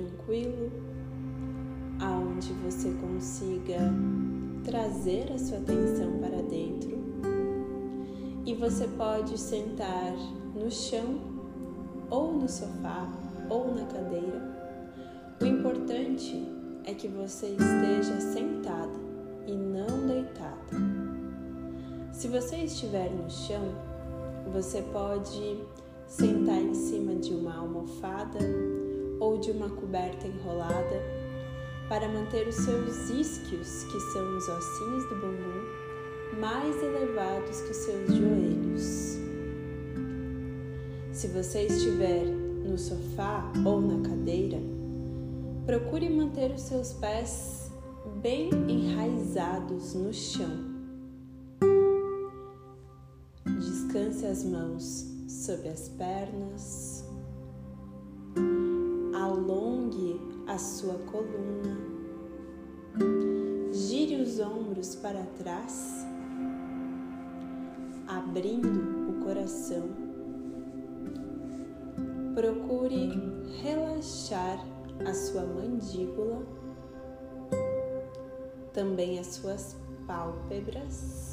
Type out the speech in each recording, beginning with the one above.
tranquilo, aonde você consiga trazer a sua atenção para dentro e você pode sentar no chão ou no sofá ou na cadeira. O importante é que você esteja sentada e não deitada. Se você estiver no chão, você pode sentar em cima de uma almofada ou de uma coberta enrolada para manter os seus isquios, que são os ossinhos do bumbum, mais elevados que os seus joelhos. Se você estiver no sofá ou na cadeira, procure manter os seus pés bem enraizados no chão. Descanse as mãos sob as pernas, alongue a sua coluna, gire os ombros para trás, abrindo o coração. Procure relaxar a sua mandíbula, também as suas pálpebras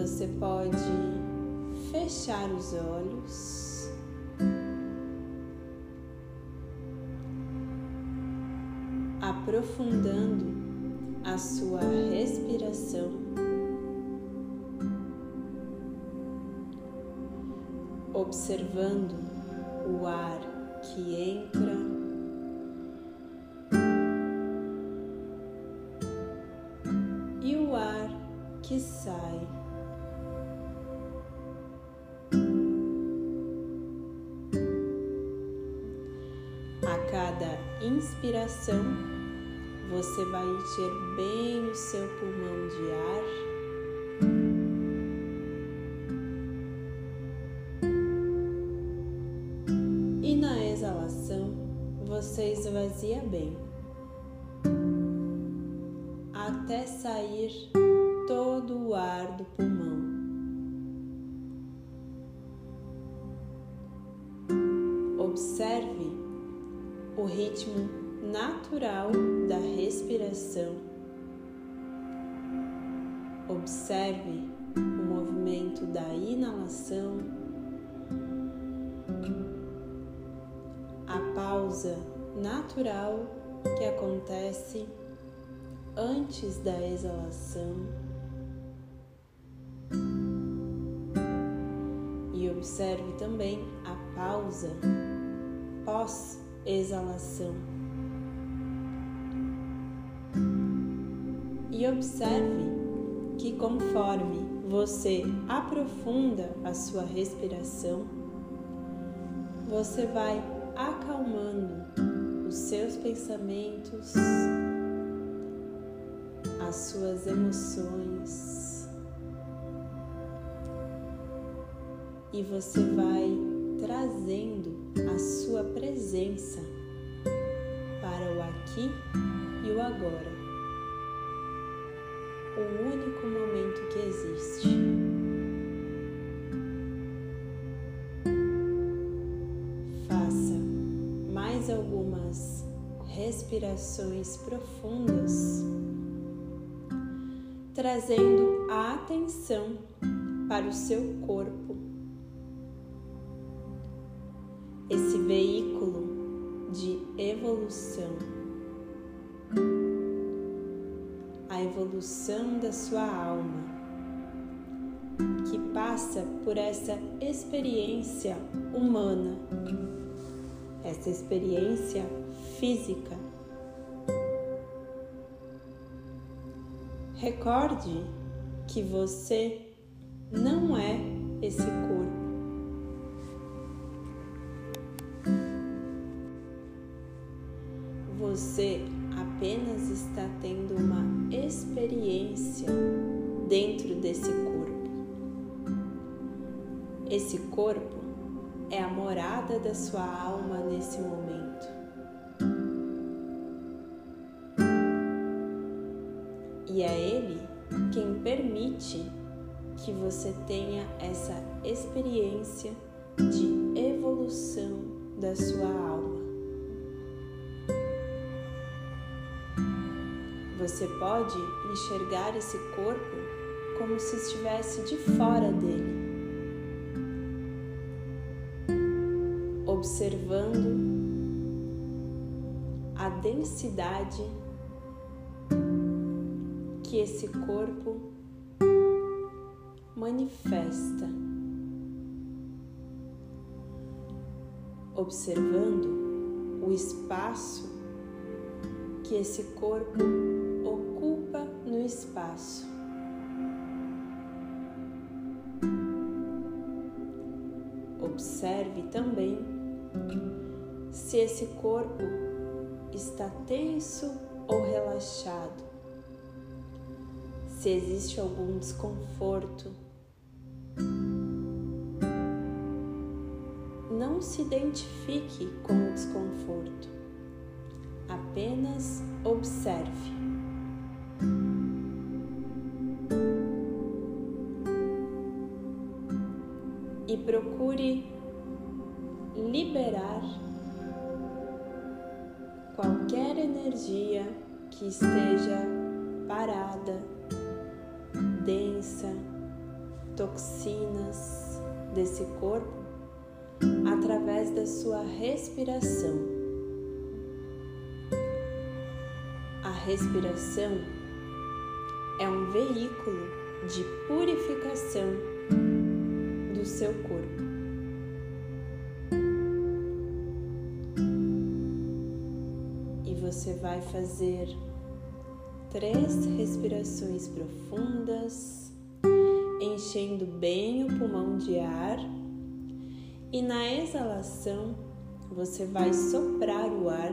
você pode fechar os olhos. Aprofundando a sua respiração, observando o ar que entra e o ar que sai. cada inspiração, você vai encher bem o seu pulmão de ar. E na exalação, você esvazia bem, até sair todo o ar do pulmão. Observe o ritmo natural da respiração. Observe o movimento da inalação, a pausa natural que acontece antes da exalação. E observe também a pausa pós E observe que conforme você aprofunda a sua respiração, você vai acalmando os seus pensamentos, as suas emoções, e você vai trazendo a sua presença para o aqui e o agora, o único momento que existe. Faça mais algumas respirações profundas, trazendo a atenção para o seu corpo esse veículo de evolução, evolução da sua alma, que passa por essa experiência humana, essa experiência física. Recorde que você não é esse corpo. Esse corpo é a morada da sua alma nesse momento. E é ele quem permite que você tenha essa experiência de evolução da sua alma. Você pode enxergar esse corpo como se estivesse de fora dele, observando a densidade que esse corpo manifesta, observando o espaço que esse corpo no espaço. Observe também se esse corpo está tenso ou relaxado, se existe algum desconforto. Não se identifique com o desconforto, apenas observe. e procure liberar qualquer energia que esteja parada, densa, toxinas desse corpo através da sua respiração. A respiração é um veículo de purificação do seu corpo. Vai fazer três respirações profundas, enchendo bem o pulmão de ar, e na exalação você vai soprar o ar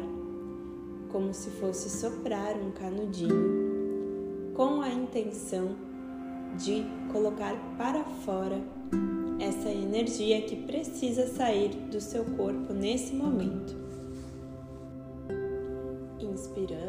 como se fosse soprar um canudinho, com a intenção de colocar para fora essa energia que precisa sair do seu corpo nesse momento. Inspiramos.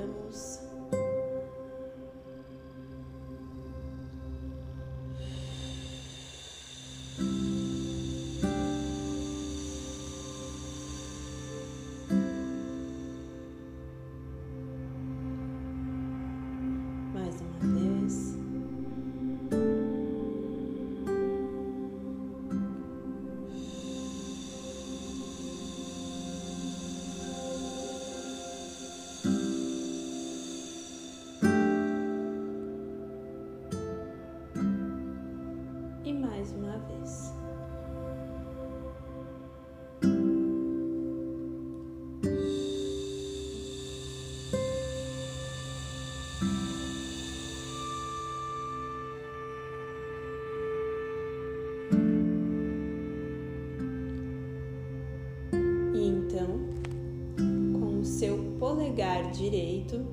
Polegar direito,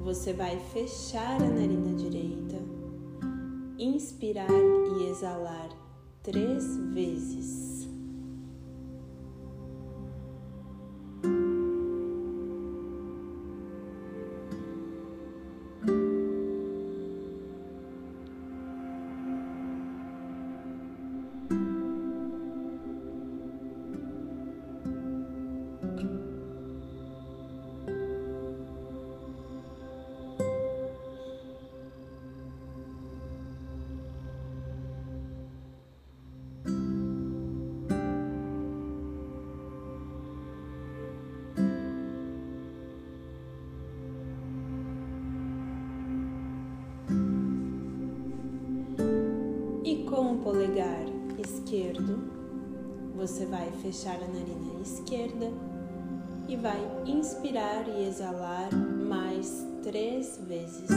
você vai fechar a narina direita, inspirar e exalar três vezes. Fechar a narina esquerda e vai inspirar e exalar mais três vezes.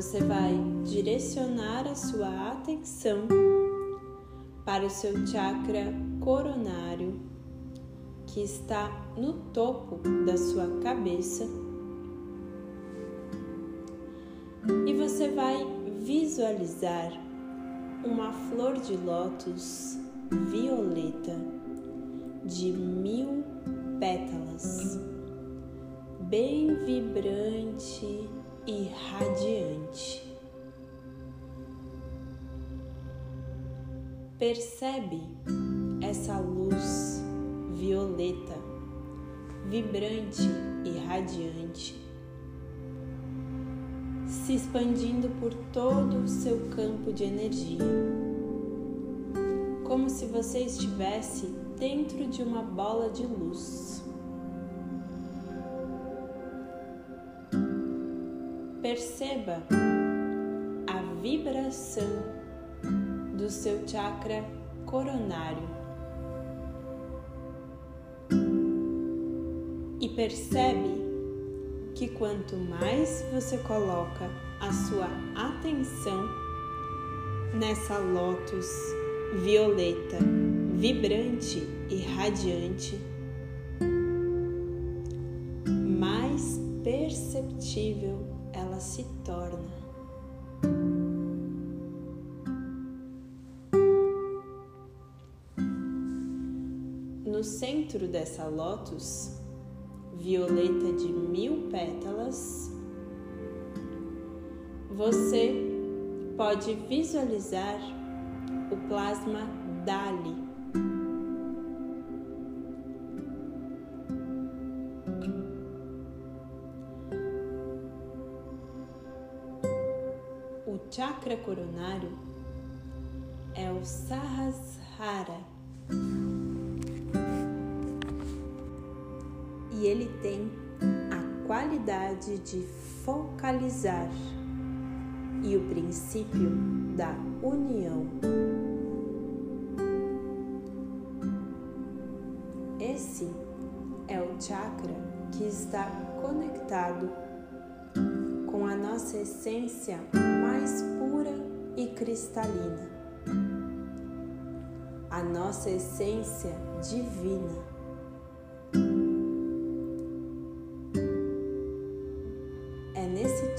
Você vai direcionar a sua atenção para o seu chakra coronário, que está no topo da sua cabeça. E você vai visualizar uma flor de lótus violeta de mil pétalas, bem vibrante e radiante. Percebe essa luz violeta, vibrante e radiante, se expandindo por todo o seu campo de energia, como se você estivesse dentro de uma bola de luz. Perceba a vibração do seu chakra coronário. E percebe que quanto mais você coloca a sua atenção nessa lótus violeta, vibrante e radiante, mais perceptível se torna. No centro dessa lótus, violeta de mil pétalas, você pode visualizar o plasma Dali. Chakra coronário é o Sahasrara e ele tem a qualidade de focalizar e o princípio da união. Esse é o chakra que está conectado com a nossa essência cristalina, a nossa essência divina.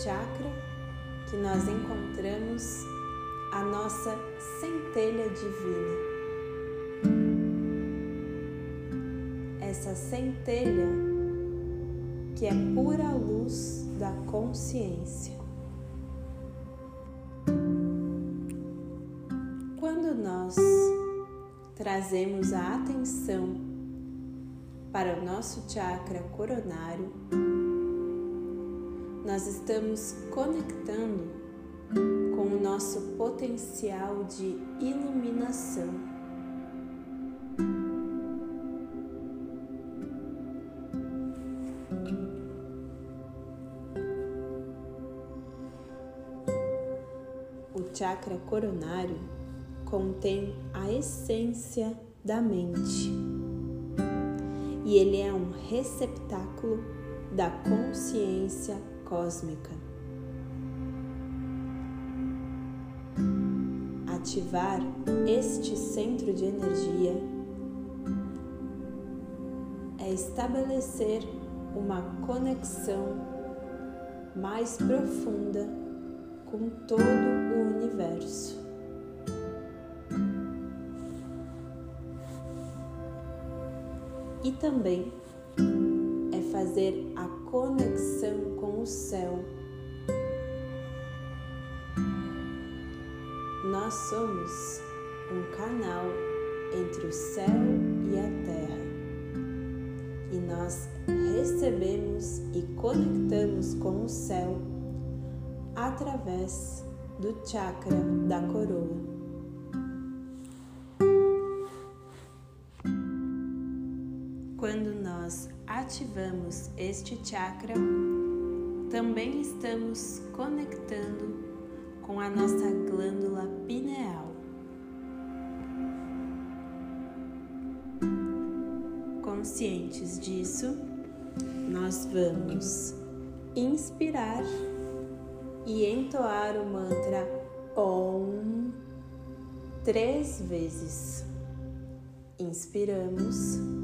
chakra que nós encontramos a nossa centelha divina. Essa centelha que é pura luz da consciência. Trazemos a atenção para o nosso chakra coronário, nós estamos conectando com o nosso potencial de iluminação. O chakra coronário contém a essência da mente e ele é um receptáculo da consciência cósmica. Ativar este centro de energia é estabelecer uma conexão mais profunda com todo o universo. E também é fazer a conexão com o céu. Nós somos um canal entre o céu e a terra. E nós recebemos e conectamos com o céu através do chakra da coroa. Ativamos este chakra, também estamos conectando com a nossa glândula pineal. Conscientes disso, nós vamos inspirar e entoar o mantra OM três vezes. Inspiramos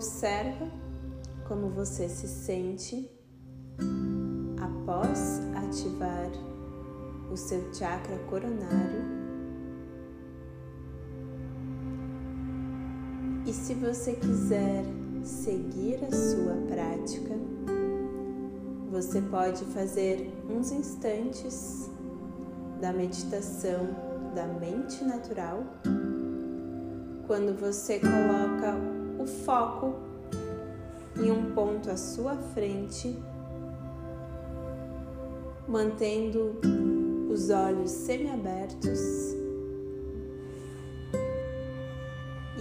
Observa como você se sente após ativar o seu chakra coronário. E se você quiser seguir a sua prática, você pode fazer uns instantes da meditação da mente natural quando você coloca o foco em um ponto à sua frente, mantendo os olhos semiabertos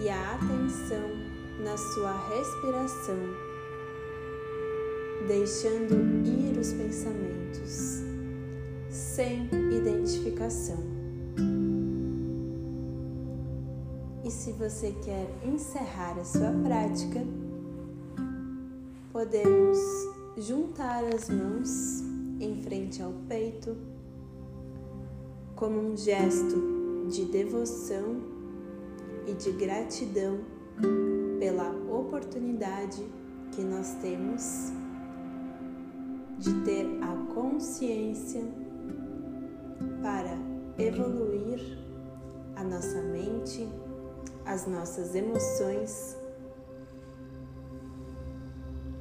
e a atenção na sua respiração, deixando ir os pensamentos sem identificação. E se você quer encerrar a sua prática, podemos juntar as mãos em frente ao peito como um gesto de devoção e de gratidão pela oportunidade que nós temos de ter a consciência para evoluir a nossa mente, as nossas emoções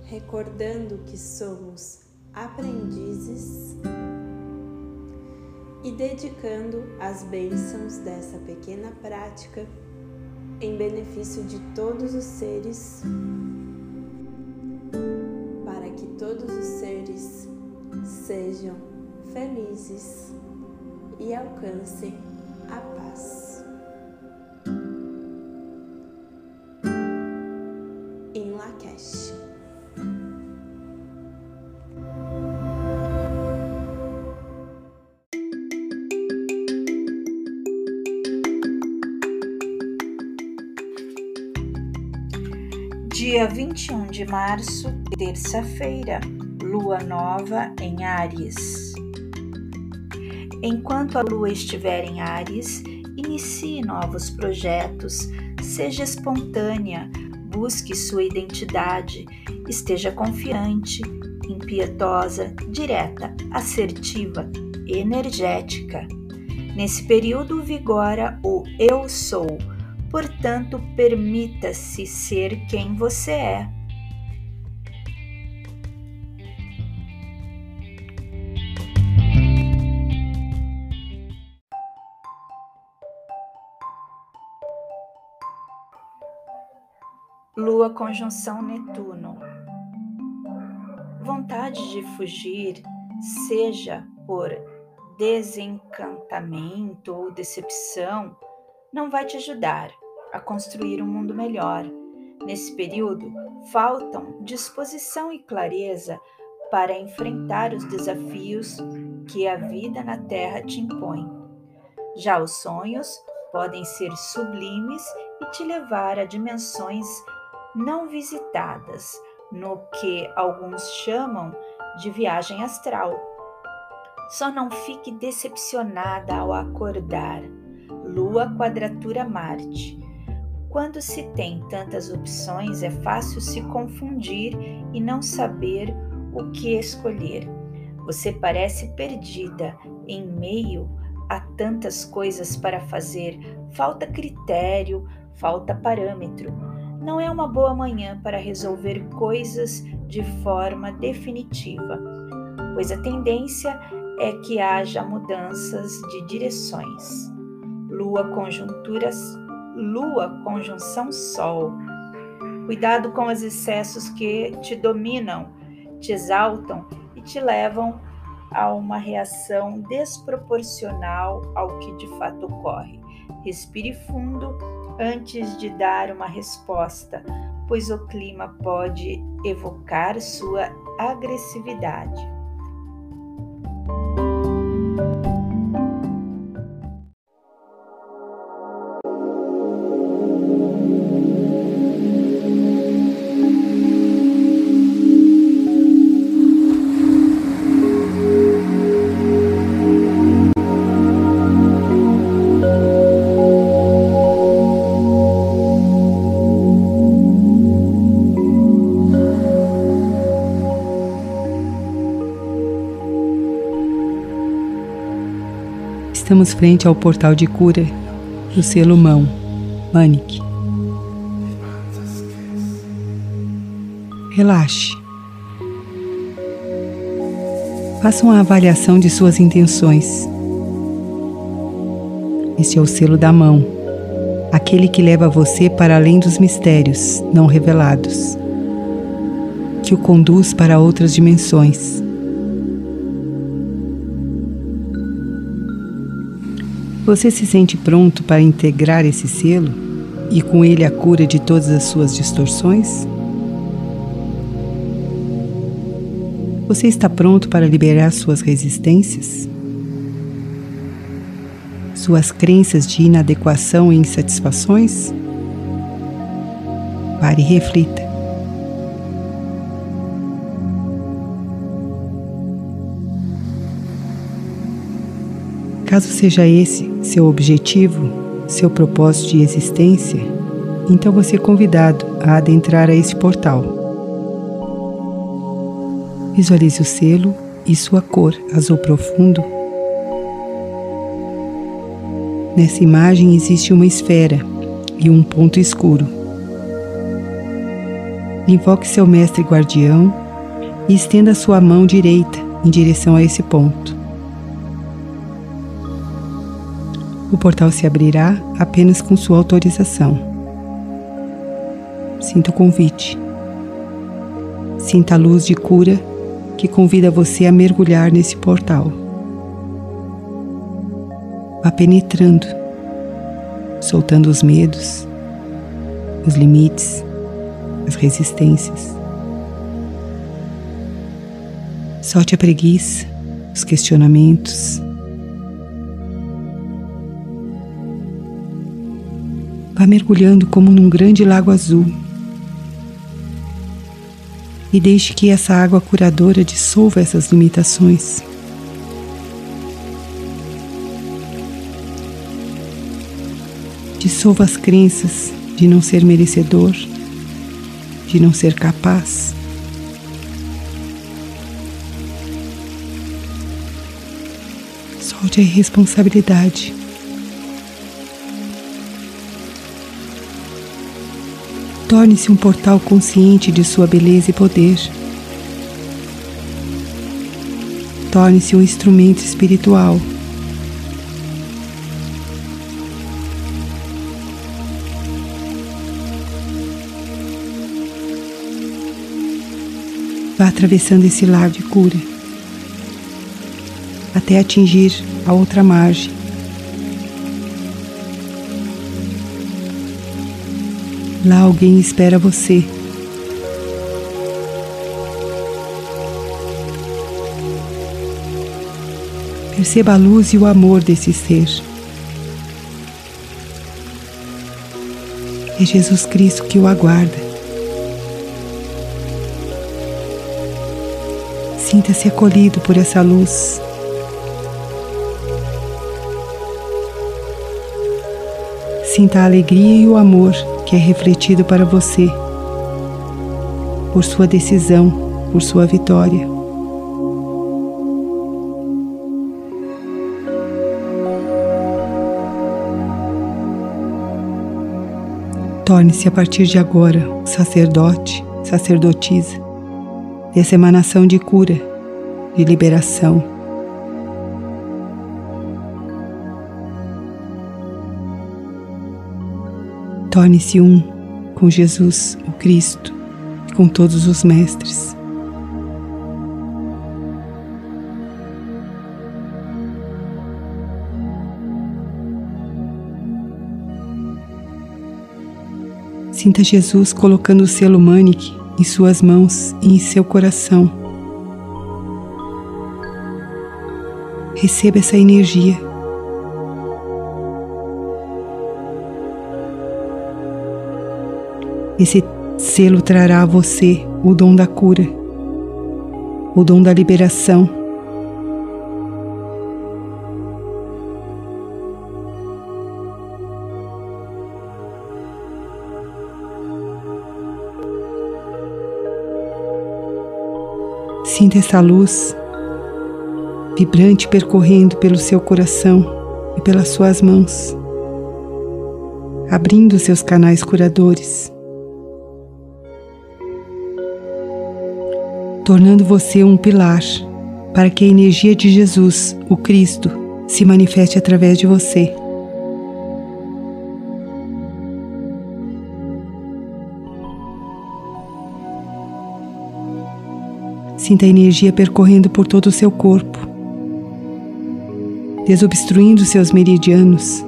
recordando que somos aprendizes e dedicando as bênçãos dessa pequena prática em benefício de todos os seres, para que todos os seres sejam felizes e alcancem Dia 21 de março, terça-feira, lua nova em Áries. Enquanto a lua estiver em Áries, inicie novos projetos, seja espontânea, busque sua identidade, esteja confiante, impietosa, direta, assertiva, energética. Nesse período vigora o eu sou portanto, permita-se ser quem você é. Lua conjunção Netuno. Vontade de fugir, seja por desencantamento ou decepção, não vai te ajudar a construir um mundo melhor. Nesse período, faltam disposição e clareza para enfrentar os desafios que a vida na Terra te impõe. Já os sonhos podem ser sublimes e te levar a dimensões não visitadas, no que alguns chamam de viagem astral. Só não fique decepcionada ao acordar Lua quadratura Marte. Quando se tem tantas opções, é fácil se confundir e não saber o que escolher. Você parece perdida em meio a tantas coisas para fazer, falta critério, falta parâmetro. Não é uma boa manhã para resolver coisas de forma definitiva, pois a tendência é que haja mudanças de direções. Lua conjunturas, Lua conjunção Sol. Cuidado com os excessos que te dominam, te exaltam e te levam a uma reação desproporcional ao que de fato ocorre. Respire fundo antes de dar uma resposta, pois o clima pode evocar sua agressividade. Estamos frente ao portal de cura do selo mão, Manic. Relaxe. Faça uma avaliação de suas intenções. Este é o selo da mão, aquele que leva você para além dos mistérios não revelados, que o conduz para outras dimensões. Você se sente pronto para integrar esse selo e com ele a cura de todas as suas distorções? Você está pronto para liberar suas resistências? Suas crenças de inadequação e insatisfações? Pare e reflita. Caso seja esse seu objetivo, seu propósito de existência, então você é convidado a adentrar a esse portal Visualize o selo e sua cor azul profundo. Nessa imagem existe uma esfera e um ponto escuro. Invoque seu mestre guardião e estenda sua mão direita em direção a esse ponto. O portal se abrirá apenas com sua autorização. Sinta o convite. Sinta a luz de cura que convida você a mergulhar nesse portal. Vá penetrando, soltando os medos, os limites, as resistências. Solte a preguiça, os questionamentos. Vá mergulhando como num grande lago azul e deixe que essa água curadora dissolva essas limitações. Dissolva as crenças de não ser merecedor, de não ser capaz. Solte a irresponsabilidade. Torne-se um portal consciente de sua beleza e poder. Torne-se um instrumento espiritual. Vá atravessando esse lago de cura até atingir a outra margem. Lá alguém espera você. Perceba a luz e o amor desse ser. É Jesus Cristo que o aguarda. Sinta-se acolhido por essa luz. Sinta a alegria e o amor que é refletido para você por sua decisão, por sua vitória. Torne-se a partir de agora sacerdote, sacerdotisa dessa emanação de cura, de liberação Torne-se um com Jesus, o Cristo, e com todos os mestres. Sinta Jesus colocando o selo Manic em suas mãos e em seu coração. Receba essa energia Esse selo trará a você o dom da cura, o dom da liberação. Sinta essa luz vibrante percorrendo pelo seu coração e pelas suas mãos, abrindo seus canais curadores, tornando você um pilar para que a energia de Jesus, o Cristo, se manifeste através de você. Sinta a energia percorrendo por todo o seu corpo, desobstruindo seus meridianos,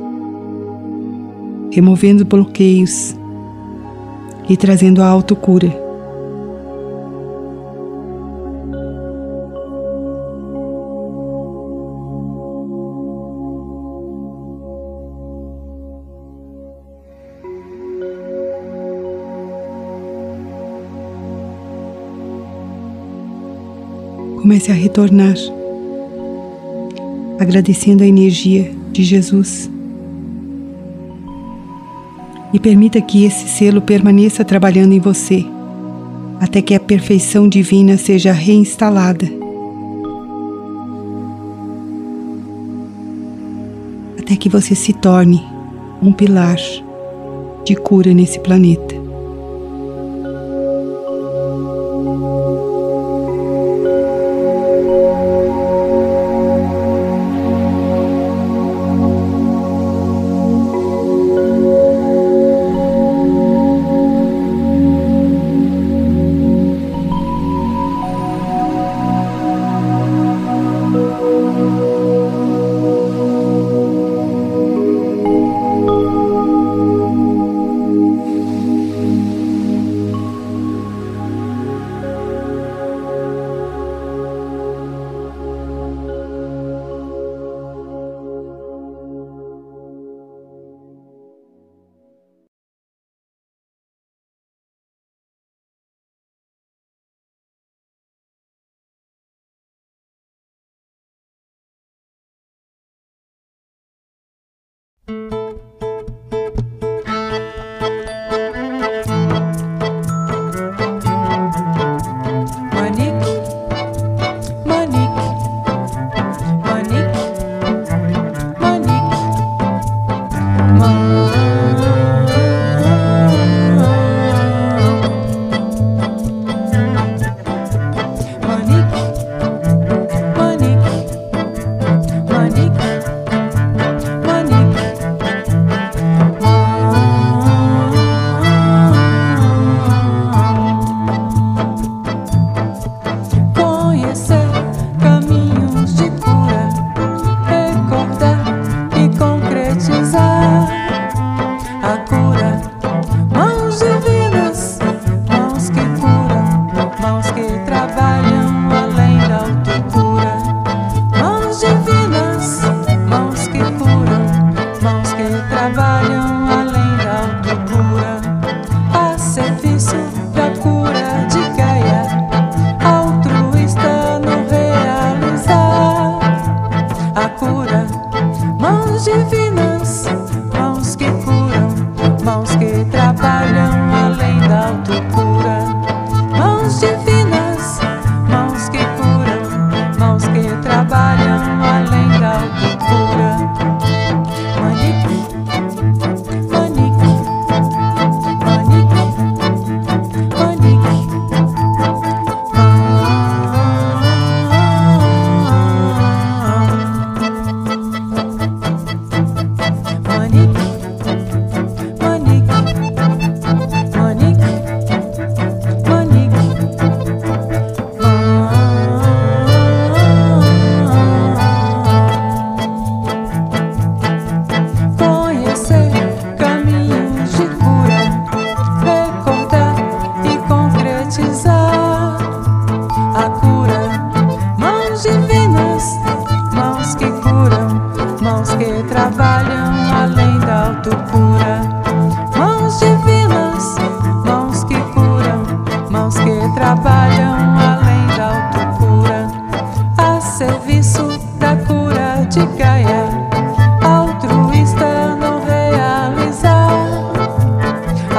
removendo bloqueios e trazendo a autocura. Comece a retornar, agradecendo a energia de Jesus. E permita que esse selo permaneça trabalhando em você, até que a perfeição divina seja reinstalada. Até que você se torne um pilar de cura nesse planeta. trabalham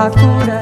a cura,